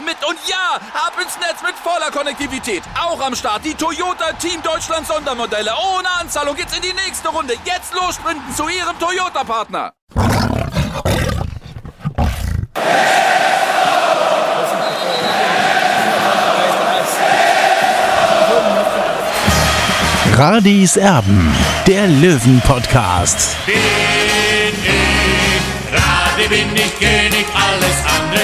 mit. Und ja, ab ins Netz mit voller Konnektivität. Auch am Start die Toyota Team Deutschland Sondermodelle. Ohne Anzahlung geht's in die nächste Runde. Jetzt los sprinten zu ihrem Toyota-Partner. Radis Erben, der Löwen-Podcast. Bin ich, Radi bin ich alles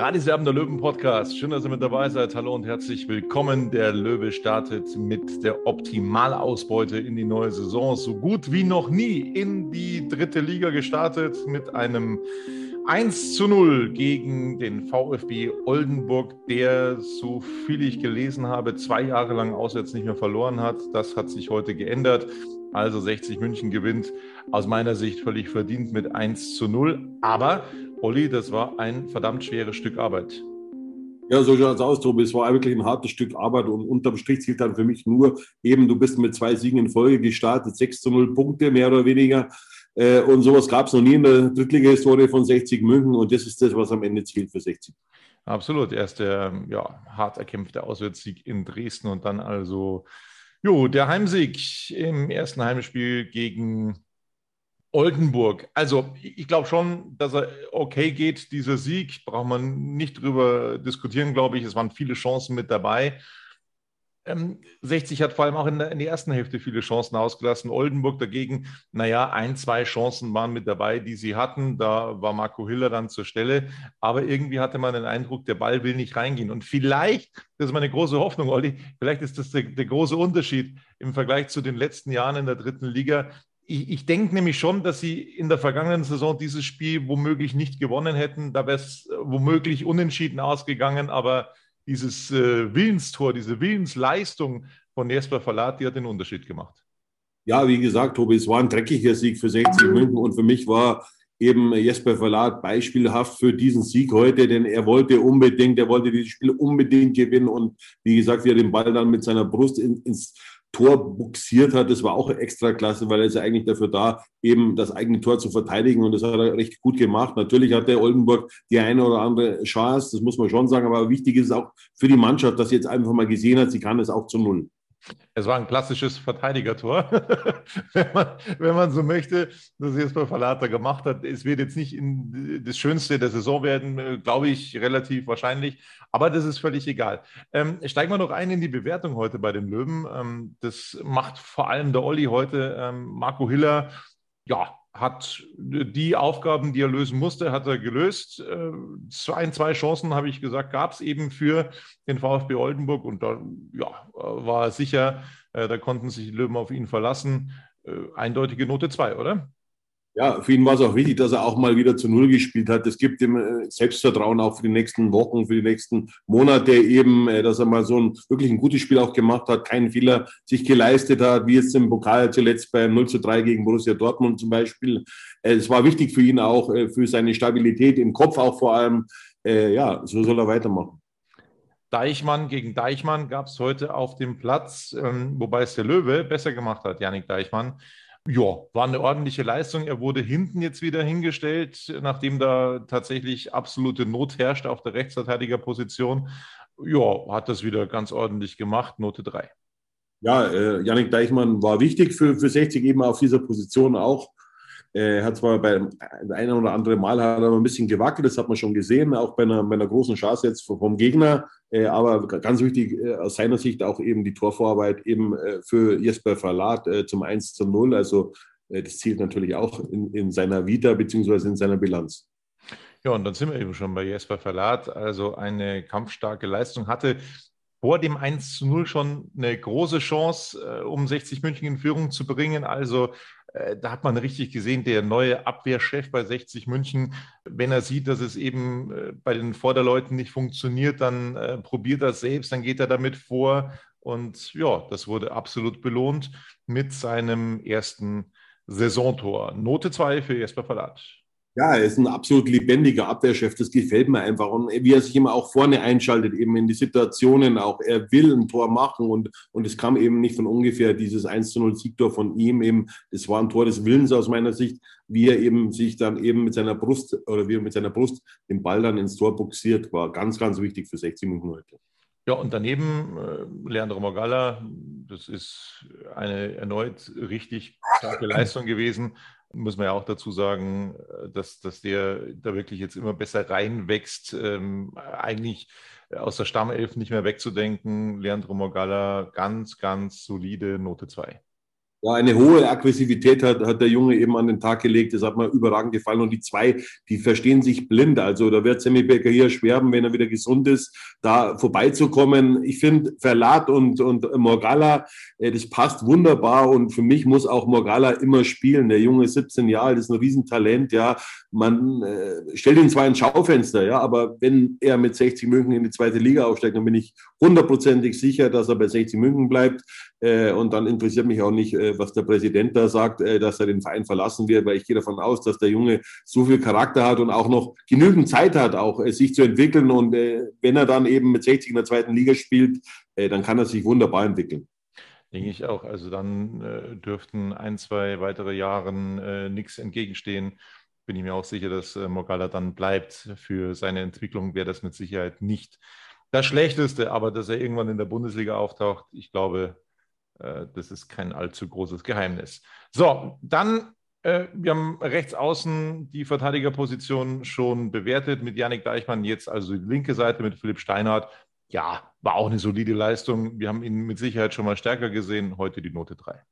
Radiserben der Löwen Podcast. Schön, dass ihr mit dabei seid. Hallo und herzlich willkommen. Der Löwe startet mit der Optimalausbeute in die neue Saison. So gut wie noch nie in die dritte Liga gestartet mit einem 1 zu 0 gegen den VfB Oldenburg, der, so viel ich gelesen habe, zwei Jahre lang auswärts nicht mehr verloren hat. Das hat sich heute geändert. Also 60 München gewinnt aus meiner Sicht völlig verdient mit 1 zu 0. Aber, Olli, das war ein verdammt schweres Stück Arbeit. Ja, so schaut es aus, Tobi. Es war wirklich ein hartes Stück Arbeit und unterm Strich zählt dann für mich nur eben, du bist mit zwei Siegen in Folge gestartet, 6 zu 0 Punkte, mehr oder weniger. Äh, und sowas gab es noch nie in der Drittliga-Historie von 60 München und das ist das, was am Ende zählt für 60. Absolut. Erst der ja, hart erkämpfte Auswärtssieg in Dresden und dann also jo, der Heimsieg im ersten Heimspiel gegen Oldenburg. Also ich glaube schon, dass er okay geht, dieser Sieg. Braucht man nicht drüber diskutieren, glaube ich. Es waren viele Chancen mit dabei. Ähm, 60 hat vor allem auch in der, in der, ersten Hälfte viele Chancen ausgelassen. Oldenburg dagegen, naja, ein, zwei Chancen waren mit dabei, die sie hatten. Da war Marco Hiller dann zur Stelle. Aber irgendwie hatte man den Eindruck, der Ball will nicht reingehen. Und vielleicht, das ist meine große Hoffnung, Olli, vielleicht ist das der, der große Unterschied im Vergleich zu den letzten Jahren in der dritten Liga. Ich, ich denke nämlich schon, dass sie in der vergangenen Saison dieses Spiel womöglich nicht gewonnen hätten. Da wäre es womöglich unentschieden ausgegangen, aber dieses äh, Willenstor, diese Willensleistung von Jesper Verlat, die hat den Unterschied gemacht. Ja, wie gesagt, Tobi, es war ein dreckiger Sieg für 60 München und für mich war eben Jesper Verlat beispielhaft für diesen Sieg heute, denn er wollte unbedingt, er wollte dieses Spiel unbedingt gewinnen und wie gesagt, wie er den Ball dann mit seiner Brust in, ins Tor buxiert hat, das war auch extra klasse, weil er ist ja eigentlich dafür da, eben das eigene Tor zu verteidigen und das hat er recht gut gemacht. Natürlich hat der Oldenburg die eine oder andere Chance, das muss man schon sagen, aber wichtig ist auch für die Mannschaft, dass sie jetzt einfach mal gesehen hat, sie kann es auch zu Null. Es war ein klassisches Verteidigertor, wenn, man, wenn man so möchte, das jetzt bei Verlater gemacht hat. Es wird jetzt nicht das Schönste der Saison werden, glaube ich, relativ wahrscheinlich, aber das ist völlig egal. Ähm, steigen wir noch ein in die Bewertung heute bei den Löwen. Ähm, das macht vor allem der Olli heute. Ähm, Marco Hiller, ja, hat die Aufgaben, die er lösen musste, hat er gelöst. Äh, ein, zwei Chancen, habe ich gesagt, gab es eben für den VfB Oldenburg und da ja, war er sicher, äh, da konnten sich die Löwen auf ihn verlassen. Äh, eindeutige Note 2, oder? Ja, für ihn war es auch wichtig, dass er auch mal wieder zu Null gespielt hat. Das gibt ihm äh, Selbstvertrauen auch für die nächsten Wochen, für die nächsten Monate eben, äh, dass er mal so ein wirklich ein gutes Spiel auch gemacht hat, keinen Fehler sich geleistet hat, wie jetzt im Pokal zuletzt beim 0 zu 3 gegen Borussia Dortmund zum Beispiel. Äh, es war wichtig für ihn auch, für seine Stabilität im Kopf auch vor allem. Ja, so soll er weitermachen. Deichmann gegen Deichmann gab es heute auf dem Platz, ähm, wobei es der Löwe besser gemacht hat, Janik Deichmann. Ja, war eine ordentliche Leistung. Er wurde hinten jetzt wieder hingestellt, nachdem da tatsächlich absolute Not herrscht auf der Rechtsverteidigerposition. Ja, hat das wieder ganz ordentlich gemacht. Note 3. Ja, äh, Janik Deichmann war wichtig für, für 60 eben auf dieser Position auch. Er hat zwar bei einem oder anderen Mal hat er ein bisschen gewackelt, das hat man schon gesehen, auch bei einer, bei einer großen Chance jetzt vom Gegner. Aber ganz wichtig aus seiner Sicht auch eben die Torvorarbeit eben für Jesper Verlat zum 1 zu 0. Also das zielt natürlich auch in, in seiner Vita beziehungsweise in seiner Bilanz. Ja, und dann sind wir eben schon bei Jesper Verlat, also eine kampfstarke Leistung hatte. Vor dem 1 zu 0 schon eine große Chance, äh, um 60 München in Führung zu bringen. Also äh, da hat man richtig gesehen, der neue Abwehrchef bei 60 München, wenn er sieht, dass es eben äh, bei den Vorderleuten nicht funktioniert, dann äh, probiert er es selbst, dann geht er damit vor. Und ja, das wurde absolut belohnt mit seinem ersten Saisontor. Note 2 für Jesper Verlat. Ja, er ist ein absolut lebendiger Abwehrchef. Das gefällt mir einfach. Und wie er sich immer auch vorne einschaltet, eben in die Situationen auch. Er will ein Tor machen und, und es kam eben nicht von ungefähr dieses 1 zu 0 Siegtor von ihm eben. Es war ein Tor des Willens aus meiner Sicht, wie er eben sich dann eben mit seiner Brust oder wie er mit seiner Brust den Ball dann ins Tor buxiert, war ganz, ganz wichtig für 60 Minuten heute. Ja, und daneben äh, Leandro Mogala, das ist eine erneut richtig starke Leistung gewesen muss man ja auch dazu sagen, äh, dass, dass der da wirklich jetzt immer besser reinwächst. Ähm, eigentlich aus der Stammelf nicht mehr wegzudenken. Leandro Morgalla, ganz, ganz solide Note 2. Ja, eine hohe Aggressivität hat, hat der Junge eben an den Tag gelegt. Das hat mir überragend gefallen. Und die zwei, die verstehen sich blind. Also da wird Sammy Becker hier schwerben, wenn er wieder gesund ist, da vorbeizukommen. Ich finde, Verlat und, und Morgalla, äh, das passt wunderbar. Und für mich muss auch Morgalla immer spielen. Der Junge ist 17 Jahre alt, ist ein Riesentalent. Ja, man äh, stellt ihn zwar ins Schaufenster, ja, aber wenn er mit 60 München in die zweite Liga aufsteigt, dann bin ich hundertprozentig sicher, dass er bei 60 München bleibt. Äh, und dann interessiert mich auch nicht, äh, was der Präsident da sagt, äh, dass er den Verein verlassen wird, weil ich gehe davon aus, dass der Junge so viel Charakter hat und auch noch genügend Zeit hat, auch sich zu entwickeln. Und wenn er dann eben mit 60 in der zweiten Liga spielt, dann kann er sich wunderbar entwickeln. Denke ich auch. Also dann dürften ein, zwei weitere Jahren äh, nichts entgegenstehen. Bin ich mir auch sicher, dass äh, Mogala dann bleibt. Für seine Entwicklung wäre das mit Sicherheit nicht das Schlechteste, aber dass er irgendwann in der Bundesliga auftaucht, ich glaube, das ist kein allzu großes Geheimnis. So, dann, äh, wir haben rechts außen die Verteidigerposition schon bewertet mit Yannick Deichmann, jetzt also die linke Seite mit Philipp Steinhardt. Ja, war auch eine solide Leistung. Wir haben ihn mit Sicherheit schon mal stärker gesehen. Heute die Note 3.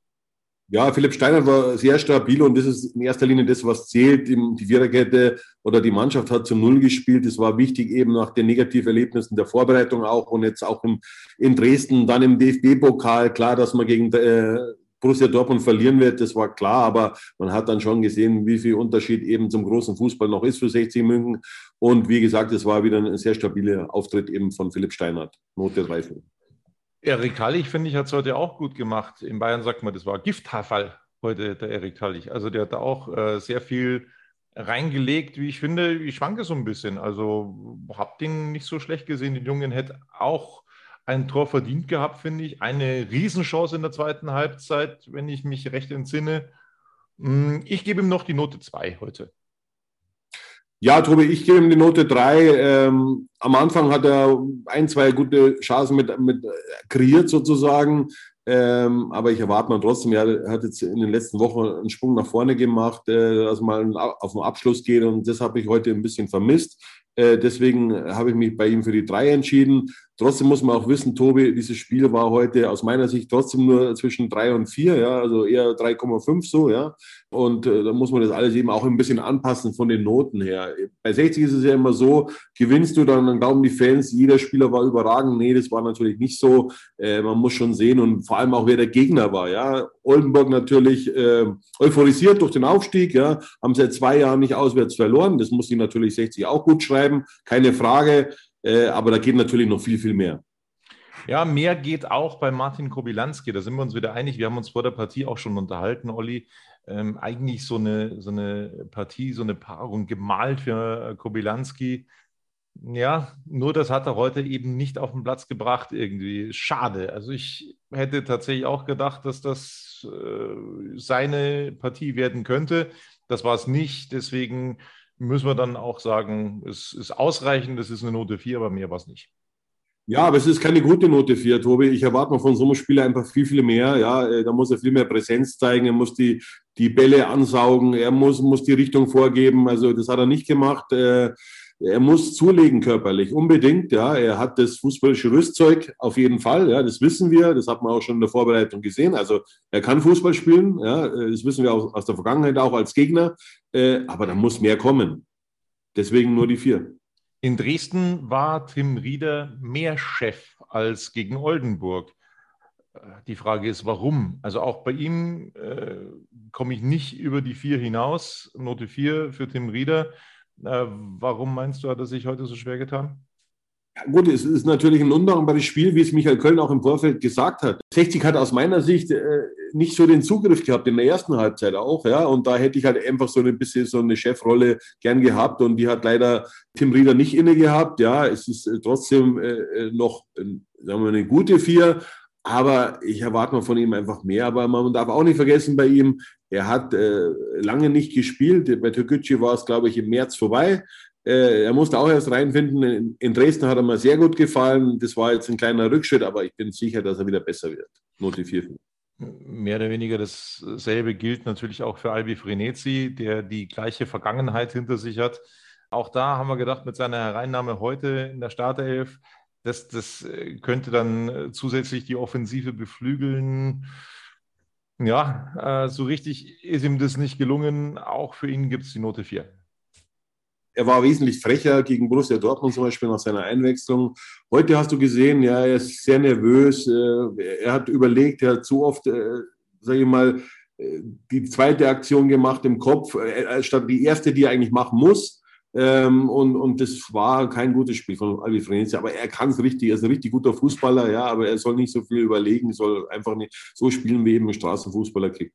Ja, Philipp Steiner war sehr stabil und das ist in erster Linie das, was zählt. Die Viererkette oder die Mannschaft hat zu Null gespielt. Das war wichtig eben nach den Negativerlebnissen der Vorbereitung auch und jetzt auch im, in Dresden, dann im DFB-Pokal. Klar, dass man gegen äh, Borussia Dortmund verlieren wird, das war klar, aber man hat dann schon gesehen, wie viel Unterschied eben zum großen Fußball noch ist für 60 München. Und wie gesagt, es war wieder ein sehr stabiler Auftritt eben von Philipp Steinert. Note 3 für. Erik Tallich, finde ich, hat es heute auch gut gemacht. In Bayern sagt man, das war Gifthaarfall heute, der Erik Tallich. Also der hat da auch äh, sehr viel reingelegt, wie ich finde. Ich schwanke so ein bisschen. Also habe den nicht so schlecht gesehen. Den Jungen hätte auch ein Tor verdient gehabt, finde ich. Eine Riesenchance in der zweiten Halbzeit, wenn ich mich recht entsinne. Hm, ich gebe ihm noch die Note 2 heute. Ja, Tobi, ich gebe ihm die Note 3. Ähm, am Anfang hat er ein, zwei gute Chancen mit, mit kreiert sozusagen. Ähm, aber ich erwarte mal trotzdem, er hat jetzt in den letzten Wochen einen Sprung nach vorne gemacht, äh, dass man auf den Abschluss geht und das habe ich heute ein bisschen vermisst. Äh, deswegen habe ich mich bei ihm für die 3 entschieden. Trotzdem muss man auch wissen, Tobi, dieses Spiel war heute aus meiner Sicht trotzdem nur zwischen drei und vier, ja, also eher 3,5 so, ja. Und äh, da muss man das alles eben auch ein bisschen anpassen von den Noten her. Bei 60 ist es ja immer so, gewinnst du, dann, dann glauben die Fans, jeder Spieler war überragend. Nee, das war natürlich nicht so. Äh, man muss schon sehen und vor allem auch, wer der Gegner war, ja. Oldenburg natürlich äh, euphorisiert durch den Aufstieg, ja, haben seit zwei Jahren nicht auswärts verloren. Das muss ich natürlich 60 auch gut schreiben, keine Frage. Äh, aber da geht natürlich noch viel, viel mehr. Ja, mehr geht auch bei Martin Kobilanski. Da sind wir uns wieder einig. Wir haben uns vor der Partie auch schon unterhalten, Olli. Ähm, eigentlich so eine, so eine Partie, so eine Paarung gemalt für Kobilanski. Ja, nur das hat er heute eben nicht auf den Platz gebracht, irgendwie. Schade. Also ich hätte tatsächlich auch gedacht, dass das äh, seine Partie werden könnte. Das war es nicht. Deswegen müssen wir dann auch sagen, es ist ausreichend, es ist eine Note 4, aber mehr war es nicht. Ja, aber es ist keine gute Note 4, Tobi. Ich erwarte mal von so einem Spieler einfach viel, viel mehr. Ja, äh, da muss er viel mehr Präsenz zeigen, er muss die, die Bälle ansaugen, er muss, muss die Richtung vorgeben. Also das hat er nicht gemacht. Äh, er muss zulegen körperlich, unbedingt. Ja, er hat das fußballische Rüstzeug auf jeden Fall. Ja, das wissen wir. Das hat man auch schon in der Vorbereitung gesehen. Also er kann Fußball spielen. Ja, das wissen wir auch aus der Vergangenheit auch als Gegner. Äh, aber da muss mehr kommen. Deswegen nur die vier. In Dresden war Tim Rieder mehr Chef als gegen Oldenburg. Äh, die Frage ist, warum? Also auch bei ihm äh, komme ich nicht über die vier hinaus. Note 4 für Tim Rieder. Äh, warum meinst du, hat er sich heute so schwer getan? Ja, gut, es ist natürlich ein undankbares Spiel, wie es Michael Köln auch im Vorfeld gesagt hat. 60 hat aus meiner Sicht äh, nicht so den Zugriff gehabt in der ersten Halbzeit auch, ja. Und da hätte ich halt einfach so ein bisschen so eine Chefrolle gern gehabt und die hat leider Tim Rieder nicht inne gehabt. Ja, es ist äh, trotzdem äh, äh noch, sagen wir, eine gute Vier. Aber ich erwarte mal von ihm einfach mehr. Aber man darf auch nicht vergessen bei ihm, er hat äh, lange nicht gespielt. Bei Türkgücü war es, glaube ich, im März vorbei. Äh, er musste auch erst reinfinden. In, in, Dresden hat er mir sehr gut gefallen. Das war jetzt ein kleiner Rückschritt, aber ich bin sicher, dass er wieder besser wird. Note 4. Mehr oder weniger dasselbe gilt natürlich auch für Albi Frenetzi, der die gleiche Vergangenheit hinter sich hat. Auch da haben wir gedacht, mit seiner Hereinnahme heute in der Startelf, das, das könnte dann zusätzlich die Offensive beflügeln. Ja, äh, so richtig ist ihm das nicht gelungen. Auch für ihn gibt es die Note 4. Er war wesentlich frecher gegen Borussia Dortmund zum Beispiel nach seiner Einwechslung. Heute hast du gesehen, ja, er ist sehr nervös. Äh, er hat überlegt, er hat zu oft, äh, sage ich mal, äh, die zweite Aktion gemacht im Kopf, statt die erste, die er eigentlich machen muss. Ähm, und, und das war kein gutes Spiel von Albi Frenetzi, aber er kann es richtig, er ist ein richtig guter Fußballer, ja, aber er soll nicht so viel überlegen, soll einfach nicht so spielen, wie eben ein Straßenfußballer kriegt.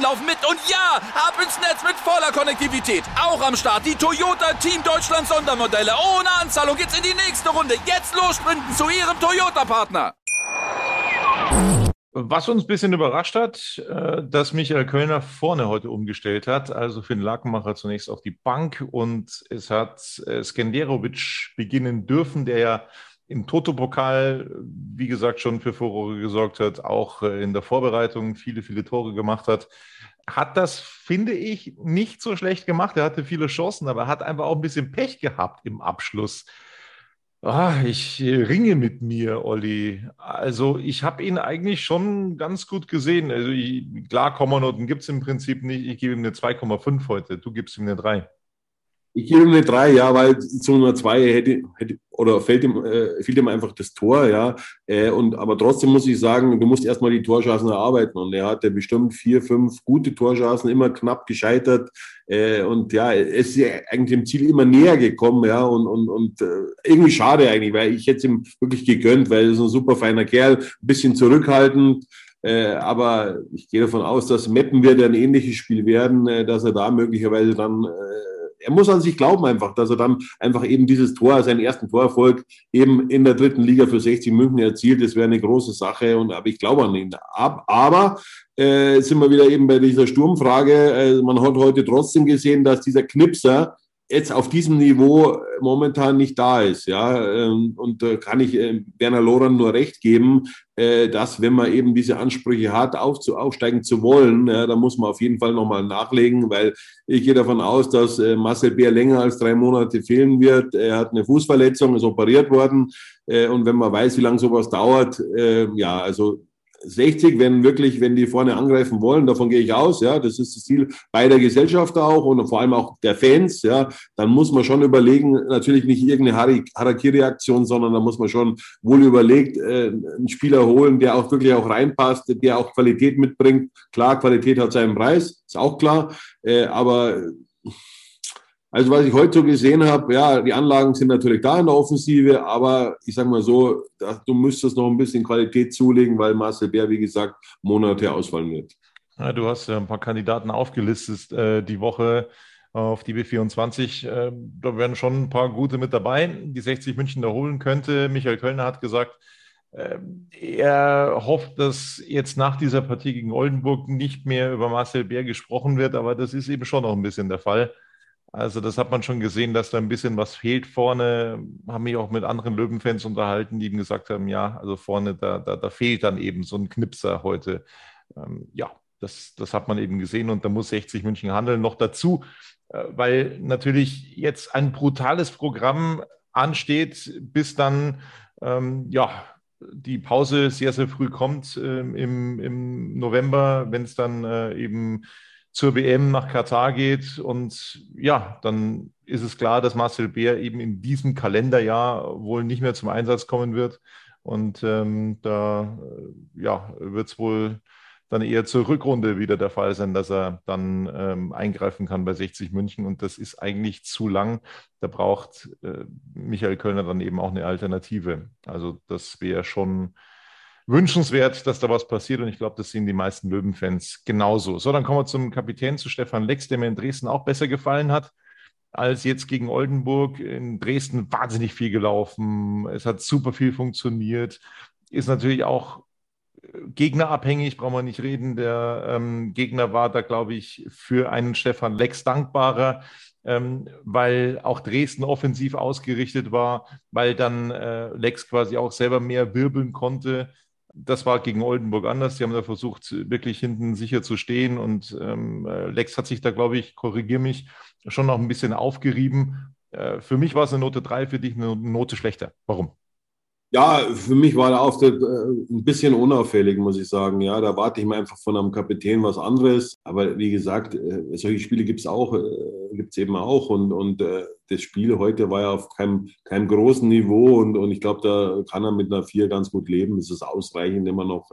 laufen mit. Und ja, ab ins Netz mit voller Konnektivität. Auch am Start die Toyota Team Deutschland Sondermodelle. Ohne Anzahlung geht's in die nächste Runde. Jetzt los sprinten zu Ihrem Toyota-Partner. Was uns ein bisschen überrascht hat, äh, dass Michael Kölner vorne heute umgestellt hat, also für den Lakenmacher zunächst auf die Bank und es hat äh, Skenderovic beginnen dürfen, der ja im Toto-Pokal, wie gesagt, schon für Furore gesorgt hat, auch äh, in der Vorbereitung viele, viele Tore gemacht hat. Hat das, finde ich, nicht so schlecht gemacht. Er hatte viele Chancen, aber er hat einfach auch ein bisschen Pech gehabt im Abschluss. Ah, ich ringe mit mir, Olli. Also ich habe ihn eigentlich schon ganz gut gesehen. Also ich, klar, Kommanoten gibt es im Prinzip nicht. Ich gebe ihm eine 2,5 heute. Du gibst ihm eine 3. Ich gebe ihm eine 3, ja, weil zu einer 2 hätte, hätte oder fällt ihm, äh, fehlt ihm einfach das Tor, ja. Äh, und, aber trotzdem muss ich sagen, du musst erstmal die Torchancen erarbeiten. Und er hatte bestimmt vier, fünf gute Torchancen, immer knapp gescheitert. Äh, und ja, es ist ja eigentlich dem Ziel immer näher gekommen, ja. Und, und, und äh, irgendwie schade eigentlich, weil ich hätte es ihm wirklich gegönnt, weil er ist ein super feiner Kerl, ein bisschen zurückhaltend. Äh, aber ich gehe davon aus, dass Meppen wird ein ähnliches Spiel werden, äh, dass er da möglicherweise dann äh, er muss an sich glauben einfach, dass er dann einfach eben dieses Tor, seinen ersten Torerfolg eben in der dritten Liga für 60 München erzielt. Das wäre eine große Sache und aber ich glaube an ihn. Aber äh, sind wir wieder eben bei dieser Sturmfrage. Äh, man hat heute trotzdem gesehen, dass dieser Knipser jetzt auf diesem Niveau momentan nicht da ist. Ja, ähm, und da kann ich äh, Werner Loran nur recht geben, äh, dass wenn man eben diese Ansprüche hat, aufzu, aufsteigen zu wollen, ja, da muss man auf jeden Fall nochmal nachlegen, weil ich gehe davon aus, dass äh, Marcel Bär länger als drei Monate fehlen wird. Er hat eine Fußverletzung, ist operiert worden. Und wenn man weiß, wie lange sowas dauert, ja, also 60, wenn wirklich, wenn die vorne angreifen wollen, davon gehe ich aus, ja, das ist das Ziel beider Gesellschafter auch und vor allem auch der Fans, ja, dann muss man schon überlegen, natürlich nicht irgendeine Harakiri-Aktion, sondern da muss man schon wohl überlegt äh, einen Spieler holen, der auch wirklich auch reinpasst, der auch Qualität mitbringt. Klar, Qualität hat seinen Preis, ist auch klar, äh, aber Also was ich heute so gesehen habe, ja, die Anlagen sind natürlich da in der Offensive, aber ich sage mal so, du müsstest noch ein bisschen Qualität zulegen, weil Marcel Bär, wie gesagt, Monate ausfallen wird. Ja, du hast ja ein paar Kandidaten aufgelistet äh, die Woche auf die B24. Äh, da werden schon ein paar gute mit dabei, die 60 München da holen könnte. Michael Kölner hat gesagt, äh, er hofft, dass jetzt nach dieser Partie gegen Oldenburg nicht mehr über Marcel Bär gesprochen wird, aber das ist eben schon noch ein bisschen der Fall. Also das hat man schon gesehen, dass da ein bisschen was fehlt vorne. Haben mich auch mit anderen Löwenfans unterhalten, die ihm gesagt haben, ja, also vorne, da, da, da fehlt dann eben so ein Knipser heute. Ähm, ja, das, das hat man eben gesehen und da muss 60 München handeln. Noch dazu, äh, weil natürlich jetzt ein brutales Programm ansteht, bis dann, ähm, ja, die Pause sehr, sehr früh kommt äh, im, im November, wenn es dann äh, eben zur WM nach Katar geht. Und ja, dann ist es klar, dass Marcel Bär eben in diesem Kalenderjahr wohl nicht mehr zum Einsatz kommen wird. Und ähm, da äh, ja, wird es wohl dann eher zur Rückrunde wieder der Fall sein, dass er dann ähm, eingreifen kann bei 60 München. Und das ist eigentlich zu lang. Da braucht äh, Michael Kölner dann eben auch eine Alternative. Also das wäre schon wünschenswert, dass da was passiert. Und ich glaube, das sehen die meisten Löwenfans genauso. So, dann kommen wir zum Kapitän, zu Stefan Lex, der mir in Dresden auch besser gefallen hat als jetzt gegen Oldenburg. In Dresden wahnsinnig viel gelaufen. Es hat super viel funktioniert. Ist natürlich auch gegnerabhängig, brauchen wir nicht reden. Der ähm, Gegner war da, glaube ich, für einen Stefan Lex dankbarer, ähm, weil auch Dresden offensiv ausgerichtet war, weil dann äh, Lex quasi auch selber mehr wirbeln konnte. Das war gegen Oldenburg anders. Sie haben da versucht, wirklich hinten sicher zu stehen und ähm, äh, Lex hat sich da, glaube ich, korrigiere mich, schon noch ein bisschen aufgerieben. Äh, für mich war es eine Note 3, für dich eine Note schlechter. Warum? Ja, für mich war der Auftritt äh, ein bisschen unauffällig, muss ich sagen. Ja, da warte ich mir einfach von einem Kapitän was anderes. Aber wie gesagt, äh, solche Spiele gibt es auch, äh, gibt es eben auch. Und, und das Spiel heute war ja auf keinem, keinem großen Niveau. Und, und ich glaube, da kann er mit einer Vier ganz gut leben. Das ist ausreichend immer noch.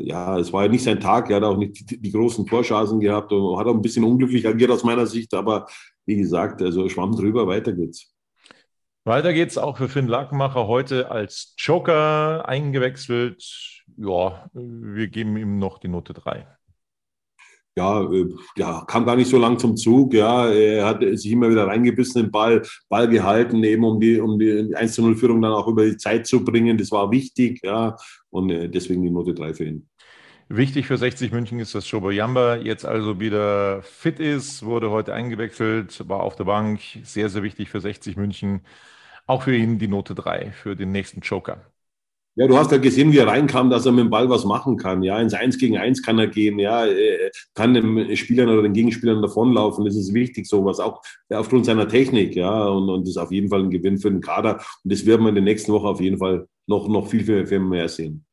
ja, es war ja nicht sein Tag, er hat auch nicht die, die großen Torchancen gehabt und hat auch ein bisschen unglücklich agiert aus meiner Sicht, aber wie gesagt, also schwamm drüber, weiter geht's. Weiter geht's auch für Finn Lackmacher heute als Joker eingewechselt. Ja, wir geben ihm noch die Note 3. Ja, äh, ja, kam gar nicht so lang zum Zug. Ja, er hat sich immer wieder reingebissen, den Ball, Ball gehalten, eben um die, um die 1 0 Führung dann auch über die Zeit zu bringen. Das war wichtig, ja, und äh, deswegen die Note 3 für ihn. Wichtig für 60 München ist, dass Shobo Yamba jetzt also wieder fit ist, wurde heute eingewechselt, war auf der Bank. Sehr, sehr wichtig für 60 München. Auch für ihn die Note 3 für den nächsten Joker. Ja, du hast ja gesehen, wie er reinkam, dass er mit dem Ball was machen kann. Ja, ins Eins gegen Eins kann er gehen. Ja, kann den Spielern oder den Gegenspielern davonlaufen. Das ist wichtig, sowas auch aufgrund seiner Technik. Ja, und, und das ist auf jeden Fall ein Gewinn für den Kader. Und das werden wir in der nächsten Woche auf jeden Fall noch, noch viel, viel, viel mehr sehen.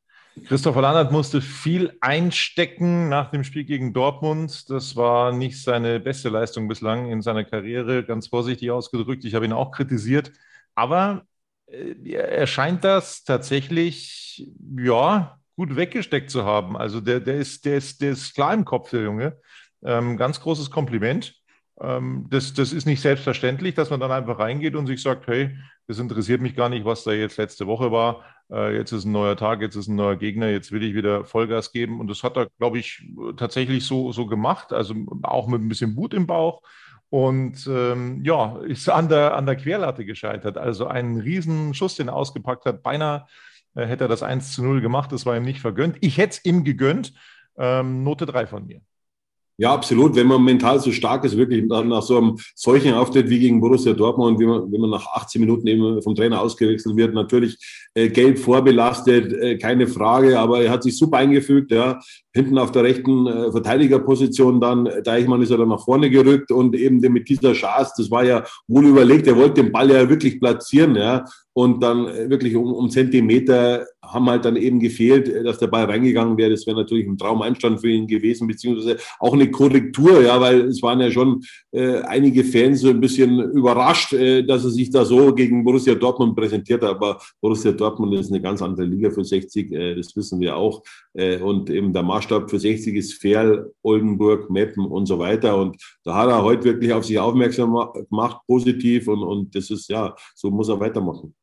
Christopher Landert musste viel einstecken nach dem Spiel gegen Dortmund. Das war nicht seine beste Leistung bislang in seiner Karriere, ganz vorsichtig ausgedrückt. Ich habe ihn auch kritisiert. Aber äh, er scheint das tatsächlich, ja, gut weggesteckt zu haben. Also der, der, ist, der, ist, der ist klar im Kopf, der Junge. Ähm, ganz großes Kompliment. Ähm, das, das ist nicht selbstverständlich, dass man dann einfach reingeht und sich sagt, hey, das interessiert mich gar nicht, was da jetzt letzte Woche war. Äh, jetzt ist ein neuer Tag, jetzt ist ein neuer Gegner, jetzt will ich wieder Vollgas geben. Und das hat er, glaube ich, tatsächlich so, so gemacht. Also auch mit ein bisschen Wut im Bauch. Und ähm, ja, ist an der, an der Querlatte gescheitert. Also einen riesen Schuss, den er ausgepackt hat. Beinahe äh, hätte er das 1 zu 0 gemacht. Das war ihm nicht vergönnt. Ich hätte es ihm gegönnt. Ähm, Note 3 von mir. Ja, absolut. Wenn man mental so stark ist, wirklich nach so einem solchen Auftritt wie gegen Borussia Dortmund, wie man, wenn man nach 18 Minuten eben vom Trainer ausgewechselt wird, natürlich äh, gelb vorbelastet, äh, keine Frage, aber er hat sich super eingefügt, ja. Hinten auf der rechten äh, Verteidigerposition dann, Deichmann ist er dann nach vorne gerückt und eben mit dieser Chance, das war ja wohl überlegt, er wollte den Ball ja wirklich platzieren, ja. Und dann äh, wirklich um, um Zentimeter haben halt dann eben gefehlt, dass der Ball reingegangen wäre. Das wäre natürlich ein Traumeinstand für ihn gewesen, beziehungsweise auch eine Korrektur, ja, weil es waren ja schon äh, einige Fans so ein bisschen überrascht, äh, dass er sich da so gegen Borussia Dortmund präsentiert hat. Aber Borussia Dortmund ist eine ganz andere Liga für 60, äh, das wissen wir auch. Äh, und eben der Maßstab für 60 ist Ferl, Oldenburg, Meppen und so weiter. Und da hat er heute wirklich auf sich aufmerksam gemacht, positiv. Und, und das ist, ja, so muss er weitermachen.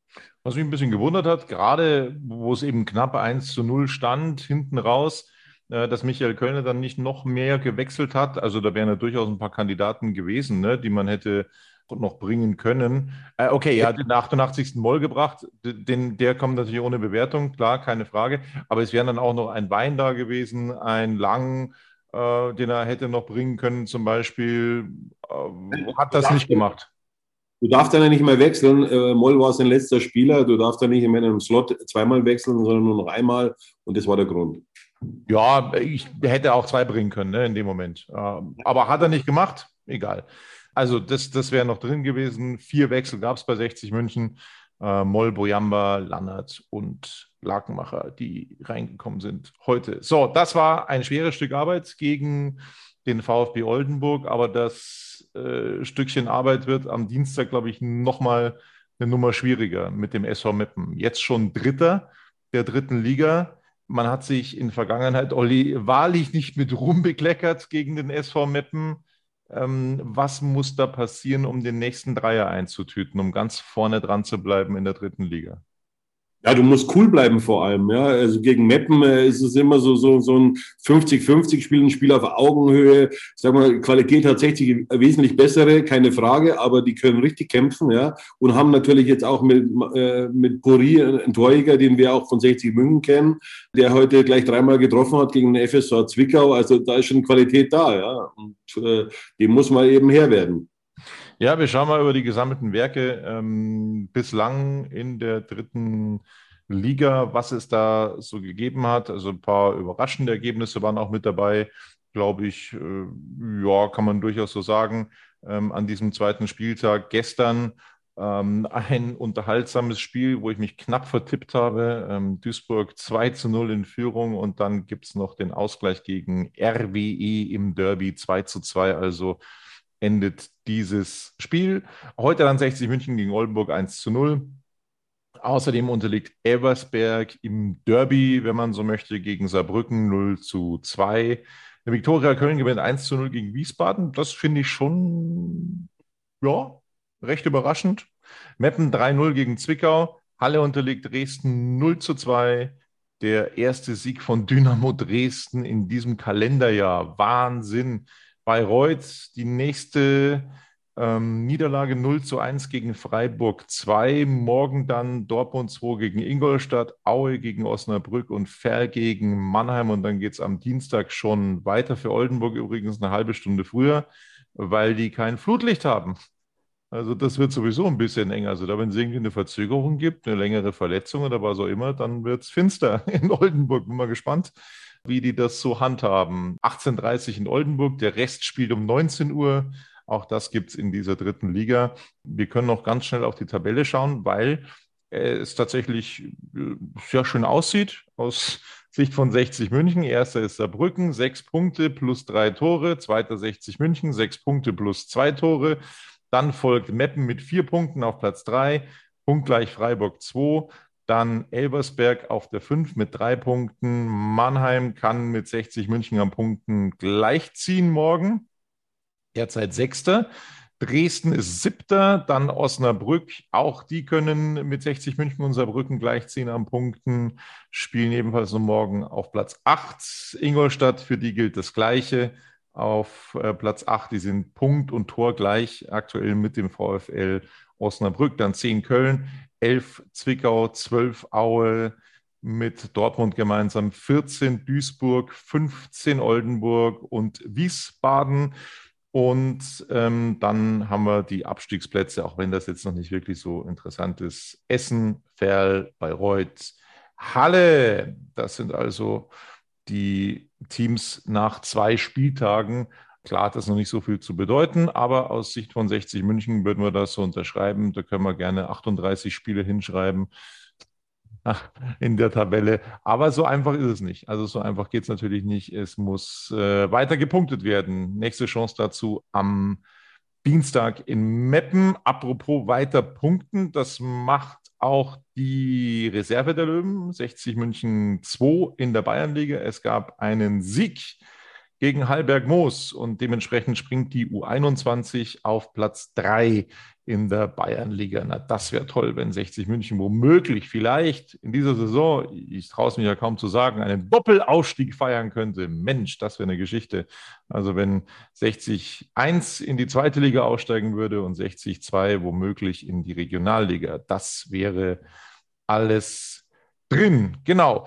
Was mich ein bisschen gewundert hat, gerade wo es eben knapp 1 zu 0 stand, hinten raus, äh, dass Michael Kölner dann nicht noch mehr gewechselt hat. Also da wären ja durchaus ein paar Kandidaten gewesen, ne, die man hätte noch bringen können. Äh, okay, er hat den 88. Moll gebracht, den, der kommt natürlich ohne Bewertung, klar, keine Frage. Aber es wären dann auch noch ein Wein da gewesen, ein Lang, äh, den er hätte noch bringen können, zum Beispiel. Äh, hat das nicht gemacht. Du darfst dann ja nicht mehr wechseln. Äh, Moll war sein letzter Spieler. Du darfst ja nicht in einem Slot zweimal wechseln, sondern nur noch einmal. Und das war der Grund. Ja, ich hätte auch zwei bringen können ne, in dem Moment. Ähm, aber hat er nicht gemacht? Egal. Also das, das wäre noch drin gewesen. Vier Wechsel gab es bei 60 München. Äh, Moll, Bojamba, Lannert und Lakenmacher, die reingekommen sind heute. So, das war ein schweres Stück Arbeit gegen den VfB Oldenburg, aber das äh, Stückchen Arbeit wird am Dienstag, glaube ich, nochmal eine Nummer schwieriger mit dem SV Meppen. Jetzt schon Dritter der dritten Liga. Man hat sich in Vergangenheit, Olli, wahrlich nicht mit Ruhm bekleckert gegen den SV Meppen. Ähm, was muss da passieren, um den nächsten Dreier einzutüten, um ganz vorne dran zu bleiben in der dritten Liga? Ja, du musst cool bleiben vor allem. Ja, also gegen Meppen äh, ist es immer so so so ein 50-50-Spiel, ein Spiel auf Augenhöhe. Sag mal, Qualität tatsächlich wesentlich bessere, keine Frage, aber die können richtig kämpfen, ja, und haben natürlich jetzt auch mit äh, mit Puri einen Torjäger, den wir auch von 60 München kennen, der heute gleich dreimal getroffen hat gegen den FSV Zwickau. Also da ist schon Qualität da, ja, und äh, dem muss man eben Herr werden. Ja, wir schauen mal über die gesammelten Werke ähm, bislang in der dritten Liga, was es da so gegeben hat. Also ein paar überraschende Ergebnisse waren auch mit dabei, glaube ich. Äh, ja, kann man durchaus so sagen. Ähm, an diesem zweiten Spieltag gestern ähm, ein unterhaltsames Spiel, wo ich mich knapp vertippt habe. Ähm, Duisburg 2 zu 0 in Führung und dann gibt es noch den Ausgleich gegen RWE im Derby 2 zu 2. Also endet dieses Spiel. Heute dann 60 München gegen Oldenburg 1 zu 0. Außerdem unterliegt Eversberg im Derby, wenn man so möchte, gegen Saarbrücken 0 zu 2. Der Viktoria Köln gewinnt 1 zu 0 gegen Wiesbaden. Das finde ich schon, ja, recht überraschend. Meppen 3-0 gegen Zwickau. Halle unterliegt Dresden 0 zu 2. Der erste Sieg von Dynamo Dresden in diesem Kalenderjahr. Wahnsinn. Bayreuth die nächste ähm, Niederlage 0 zu 1 gegen Freiburg 2. Morgen dann Dortmund 2 gegen Ingolstadt, Aue gegen Osnabrück und Ferl gegen Mannheim. Und dann geht es am Dienstag schon weiter für Oldenburg, übrigens eine halbe Stunde früher, weil die kein Flutlicht haben. Also das wird sowieso ein bisschen eng. Also da, wenn es irgendwie eine Verzögerung gibt, eine längere Verletzung oder was auch immer, dann wird es finster in Oldenburg. Bin mal gespannt, wie die das so handhaben. 18.30 Uhr in Oldenburg, der Rest spielt um 19 Uhr. Auch das gibt es in dieser dritten Liga. Wir können noch ganz schnell auf die Tabelle schauen, weil es tatsächlich äh, sehr schön aussieht aus Sicht von 60 München. Erster ist Saarbrücken, sechs Punkte plus drei Tore. Zweiter 60 München, sechs Punkte plus zwei Tore. Dann folgt Meppen mit vier Punkten auf Platz drei, punktgleich Freiburg 2. Dann Elbersberg auf der 5 mit drei Punkten. Mannheim kann mit 60 München am Punkten gleichziehen morgen. Derzeit Sechster. Dresden ist Siebter, dann Osnabrück. Auch die können mit 60 München und Saarbrücken gleichziehen am Punkten. Spielen ebenfalls nur morgen auf Platz 8. Ingolstadt, für die gilt das Gleiche. Auf äh, Platz 8, die sind Punkt und Tor gleich aktuell mit dem VfL Osnabrück. Dann 10 Köln, 11 Zwickau, 12 Aue mit Dortmund gemeinsam, 14 Duisburg, 15 Oldenburg und Wiesbaden. Und ähm, dann haben wir die Abstiegsplätze, auch wenn das jetzt noch nicht wirklich so interessant ist. Essen, Ferl, Bayreuth, Halle. Das sind also die Teams nach zwei Spieltagen. Klar hat das noch nicht so viel zu bedeuten, aber aus Sicht von 60 München würden wir das so unterschreiben. Da können wir gerne 38 Spiele hinschreiben. in der Tabelle. Aber so einfach ist es nicht. Also so einfach geht es natürlich nicht. Es muss äh, weiter gepunktet werden. Nächste Chance dazu am Dienstag in Meppen. Apropos weiter punkten, das macht auch die Reserve der Löwen, 60 München 2 in der Bayernliga. Es gab einen Sieg gegen Hallberg Moos und dementsprechend springt die U21 auf Platz 3 in der Bayernliga. Na, das wäre toll, wenn 60 München womöglich vielleicht in dieser Saison, ich traue es mir ja kaum zu sagen, einen Doppelaufstieg feiern könnte. Mensch, das wäre eine Geschichte. Also wenn 60 1 in die zweite Liga aussteigen würde und 60 2 womöglich in die Regionalliga, das wäre alles drin. Genau.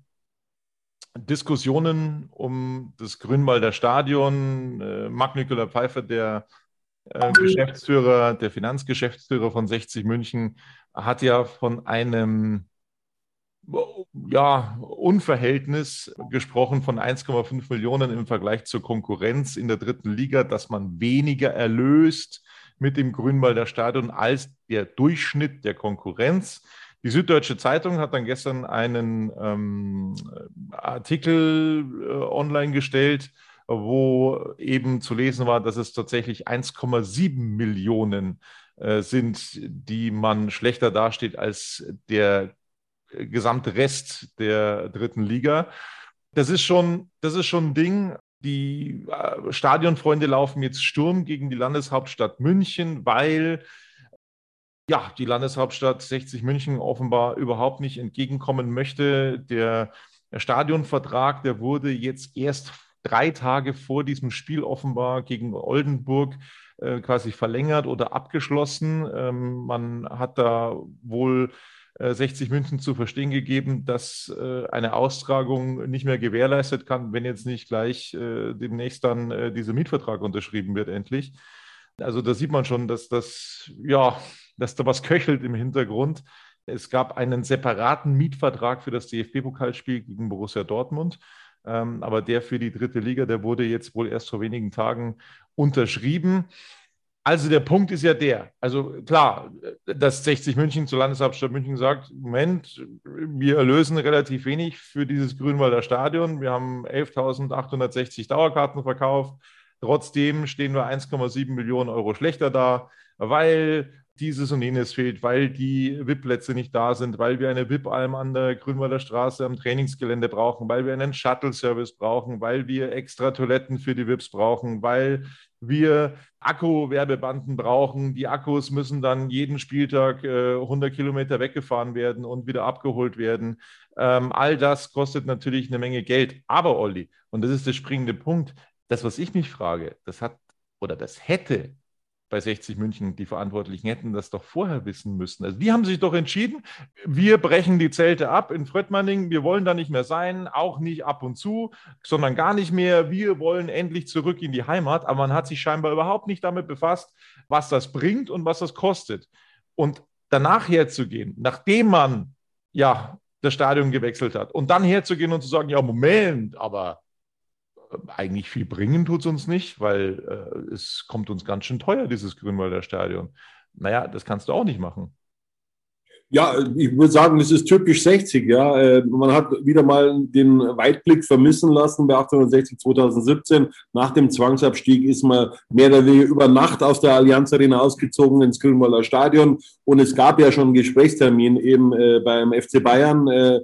Diskussionen um das Grünwalder Stadion. Äh, Marc-Nicolas Pfeiffer, der äh, Geschäftsführer, der Finanzgeschäftsführer von 60 München, hat ja von einem ja, Unverhältnis gesprochen von 1,5 Millionen im Vergleich zur Konkurrenz in der dritten Liga, dass man weniger erlöst mit dem Grünwalder Stadion als der Durchschnitt der Konkurrenz. Die Süddeutsche Zeitung hat dann gestern einen ähm, Artikel äh, online gestellt, wo eben zu lesen war, dass es tatsächlich 1,7 Millionen äh, sind, die man schlechter dasteht als der gesamte Rest der dritten Liga. Das ist schon, das ist schon ein Ding. Die äh, Stadionfreunde laufen jetzt Sturm gegen die Landeshauptstadt München, weil ja, die Landeshauptstadt 60 München offenbar überhaupt nicht entgegenkommen möchte. Der, der Stadionvertrag, der wurde jetzt erst drei Tage vor diesem Spiel offenbar gegen Oldenburg äh, quasi verlängert oder abgeschlossen. Ähm, man hat da wohl 60 äh, München zu verstehen gegeben, dass äh, eine Austragung nicht mehr gewährleistet kann, wenn jetzt nicht gleich äh, demnächst dann dieser Mietvertrag unterschrieben wird, endlich. Also da sieht man schon, dass das, ja, dass da was köchelt im Hintergrund. Es gab einen separaten Mietvertrag für das DFB-Pokalspiel gegen Borussia Dortmund. Ähm, aber der für die dritte Liga, der wurde jetzt wohl erst vor wenigen Tagen unterschrieben. Also der Punkt ist ja der, also klar, dass 60 München zur Landeshauptstadt München sagt, Moment, wir erlösen relativ wenig für dieses Grünwalder Stadion. Wir haben 11.860 Dauerkarten verkauft. Trotzdem stehen wir 1,7 Millionen Euro schlechter da, weil dieses und jenes fehlt, weil die VIP-Plätze nicht da sind, weil wir eine VIP-Alm an der Grünwalder Straße am Trainingsgelände brauchen, weil wir einen Shuttle-Service brauchen, weil wir extra Toiletten für die VIPs brauchen, weil wir Akku-Werbebanden brauchen. Die Akkus müssen dann jeden Spieltag äh, 100 Kilometer weggefahren werden und wieder abgeholt werden. Ähm, all das kostet natürlich eine Menge Geld. Aber Olli, und das ist der springende Punkt, das, was ich mich frage, das hat oder das hätte bei 60 München, die Verantwortlichen hätten das doch vorher wissen müssen. Also die haben sich doch entschieden, wir brechen die Zelte ab in Fröttmanning, wir wollen da nicht mehr sein, auch nicht ab und zu, sondern gar nicht mehr. Wir wollen endlich zurück in die Heimat, aber man hat sich scheinbar überhaupt nicht damit befasst, was das bringt und was das kostet. Und danach herzugehen, nachdem man ja das Stadion gewechselt hat und dann herzugehen und zu sagen, ja, Moment, aber eigentlich viel bringen tut es uns nicht, weil äh, es kommt uns ganz schön teuer, dieses Grünwalder Stadion. Naja, das kannst du auch nicht machen. Ja, ich würde sagen, das ist typisch 60. Ja, äh, man hat wieder mal den Weitblick vermissen lassen bei 1860 2017. Nach dem Zwangsabstieg ist man mehr oder weniger über Nacht aus der Allianz Arena ausgezogen ins Grünwalder Stadion. Und es gab ja schon einen Gesprächstermin eben äh, beim FC Bayern äh,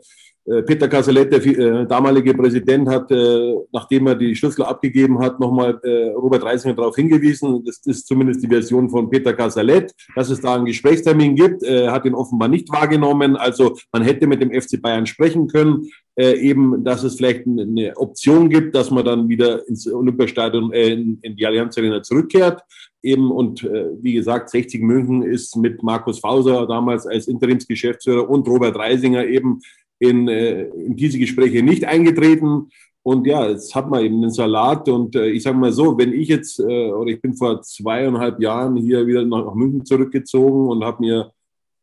Peter Casalet, der äh, damalige Präsident, hat, äh, nachdem er die Schlüssel abgegeben hat, nochmal äh, Robert Reisinger darauf hingewiesen. Das ist zumindest die Version von Peter Casalet, dass es da einen Gesprächstermin gibt. Er hat ihn offenbar nicht wahrgenommen. Also man hätte mit dem FC Bayern sprechen können, äh, eben, dass es vielleicht eine Option gibt, dass man dann wieder ins Olympiastadion, äh, in, in die Allianz Arena zurückkehrt. Eben und äh, wie gesagt, 60 München ist mit Markus Fauser damals als Interimsgeschäftsführer und Robert Reisinger eben in, äh, in diese Gespräche nicht eingetreten. Und ja, jetzt hat man eben den Salat. Und äh, ich sage mal so, wenn ich jetzt, äh, oder ich bin vor zweieinhalb Jahren hier wieder nach, nach München zurückgezogen und habe mir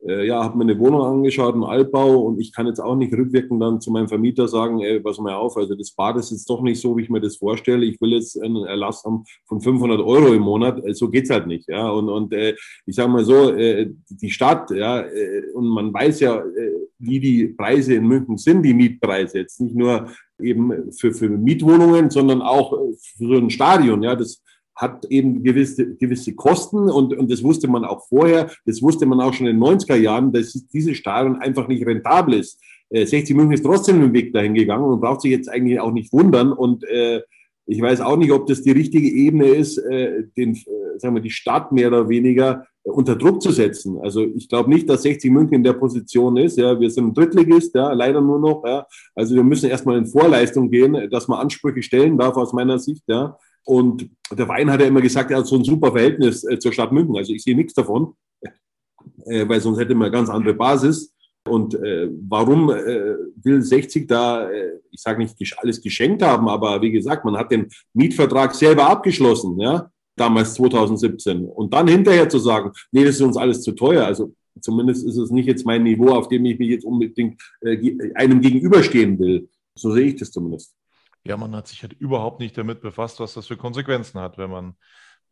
äh, ja, habe mir eine Wohnung angeschaut, einen Altbau und ich kann jetzt auch nicht rückwirkend dann zu meinem Vermieter sagen, ey, pass mal auf, also das Bad ist jetzt doch nicht so, wie ich mir das vorstelle. Ich will jetzt einen Erlass haben von 500 Euro im Monat. Äh, so geht's halt nicht, ja. Und, und äh, ich sage mal so, äh, die Stadt, ja, äh, und man weiß ja, äh, wie die Preise in München sind, die Mietpreise jetzt nicht nur eben für, für Mietwohnungen, sondern auch für ein Stadion, ja, das hat eben gewisse, gewisse Kosten und, und das wusste man auch vorher, das wusste man auch schon in den 90er Jahren, dass dieses Stadion einfach nicht rentabel ist. Äh, 60 München ist trotzdem den Weg dahin gegangen und braucht sich jetzt eigentlich auch nicht wundern und äh, ich weiß auch nicht, ob das die richtige Ebene ist, äh, den, äh, sagen wir, die Stadt mehr oder weniger äh, unter Druck zu setzen. Also ich glaube nicht, dass 60 München in der Position ist. Ja, wir sind ein Drittligist, ja, leider nur noch. Ja. Also wir müssen erstmal in Vorleistung gehen, dass man Ansprüche stellen darf aus meiner Sicht. Ja. Und der Wein hat ja immer gesagt, er hat so ein super Verhältnis äh, zur Stadt München. Also ich sehe nichts davon, äh, weil sonst hätte man eine ganz andere Basis. Und äh, warum äh, will 60 da, äh, ich sage nicht alles geschenkt haben, aber wie gesagt, man hat den Mietvertrag selber abgeschlossen, ja, damals 2017. Und dann hinterher zu sagen, nee, das ist uns alles zu teuer. Also zumindest ist es nicht jetzt mein Niveau, auf dem ich mich jetzt unbedingt äh, einem gegenüberstehen will. So sehe ich das zumindest. Ja, man hat sich halt überhaupt nicht damit befasst, was das für Konsequenzen hat, wenn man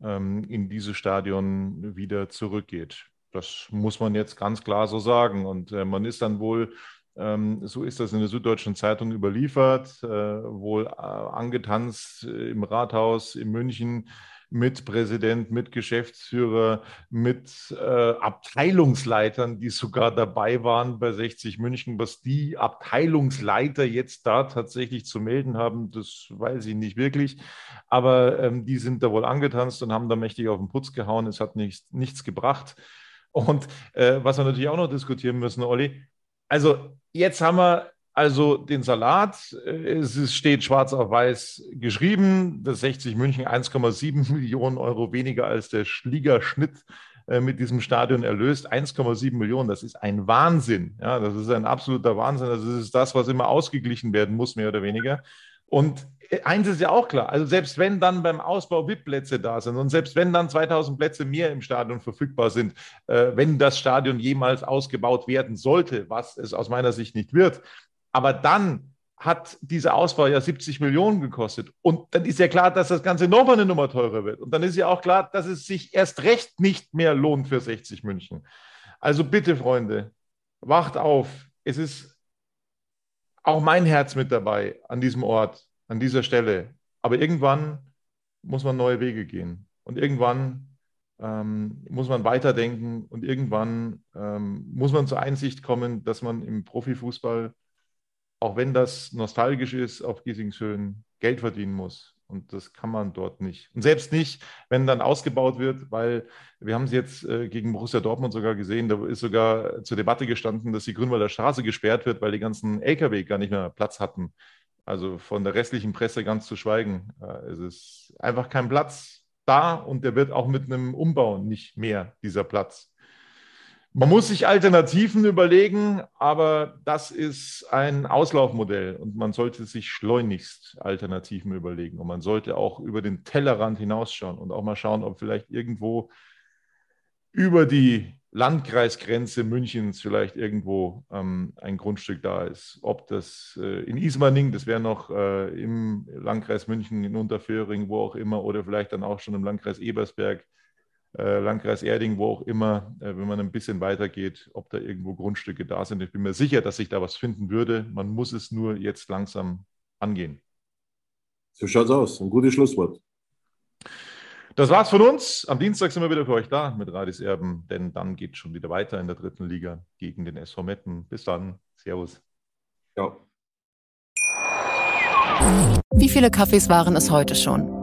ähm, in dieses Stadion wieder zurückgeht. Das muss man jetzt ganz klar so sagen. Und äh, man ist dann wohl, ähm, so ist das in der Süddeutschen Zeitung überliefert, äh, wohl äh, angetanzt äh, im Rathaus in München mit Präsident, mit Geschäftsführer, mit äh, Abteilungsleitern, die sogar dabei waren bei 60 München. Was die Abteilungsleiter jetzt da tatsächlich zu melden haben, das weiß ich nicht wirklich. Aber ähm, die sind da wohl angetanzt und haben da mächtig auf den Putz gehauen. Es hat nichts, nichts gebracht. Und äh, was wir natürlich auch noch diskutieren müssen, Olli, also jetzt haben wir also den Salat, äh, es steht schwarz auf weiß geschrieben, das 60 München 1,7 Millionen Euro weniger als der Ligaschnitt äh, mit diesem Stadion erlöst. 1,7 Millionen, das ist ein Wahnsinn. Ja, das ist ein absoluter Wahnsinn. Also das ist das, was immer ausgeglichen werden muss, mehr oder weniger. Und äh, eins ist ja auch klar, also selbst wenn dann beim Ausbau VIP-Plätze da sind und selbst wenn dann 2000 Plätze mehr im Stadion verfügbar sind, äh, wenn das Stadion jemals ausgebaut werden sollte, was es aus meiner Sicht nicht wird, aber dann hat diese Auswahl ja 70 Millionen gekostet. Und dann ist ja klar, dass das Ganze nochmal eine Nummer teurer wird. Und dann ist ja auch klar, dass es sich erst recht nicht mehr lohnt für 60 München. Also bitte, Freunde, wacht auf. Es ist auch mein Herz mit dabei an diesem Ort, an dieser Stelle. Aber irgendwann muss man neue Wege gehen. Und irgendwann ähm, muss man weiterdenken. Und irgendwann ähm, muss man zur Einsicht kommen, dass man im Profifußball auch wenn das nostalgisch ist, auf Giesingshöhen Geld verdienen muss. Und das kann man dort nicht. Und selbst nicht, wenn dann ausgebaut wird, weil wir haben es jetzt äh, gegen Borussia Dortmund sogar gesehen, da ist sogar zur Debatte gestanden, dass die Grünwalder Straße gesperrt wird, weil die ganzen Lkw gar nicht mehr Platz hatten. Also von der restlichen Presse ganz zu schweigen. Äh, es ist einfach kein Platz da und der wird auch mit einem Umbau nicht mehr, dieser Platz. Man muss sich Alternativen überlegen, aber das ist ein Auslaufmodell und man sollte sich schleunigst Alternativen überlegen. Und man sollte auch über den Tellerrand hinausschauen und auch mal schauen, ob vielleicht irgendwo über die Landkreisgrenze Münchens vielleicht irgendwo ähm, ein Grundstück da ist. Ob das äh, in Ismaning, das wäre noch äh, im Landkreis München, in Unterföhring, wo auch immer, oder vielleicht dann auch schon im Landkreis Ebersberg Landkreis Erding, wo auch immer, äh, wenn man ein bisschen weitergeht, ob da irgendwo Grundstücke da sind. Ich bin mir sicher, dass sich da was finden würde. Man muss es nur jetzt langsam angehen. So schaut's aus. Ein gutes Schlusswort. Das war's von uns. Am Dienstag sind wir wieder für euch da mit Radis Erben, denn dann geht es schon wieder weiter in der dritten Liga gegen den SV Metten. Bis dann. Servus. Ja. Wie viele Kaffees waren es heute schon?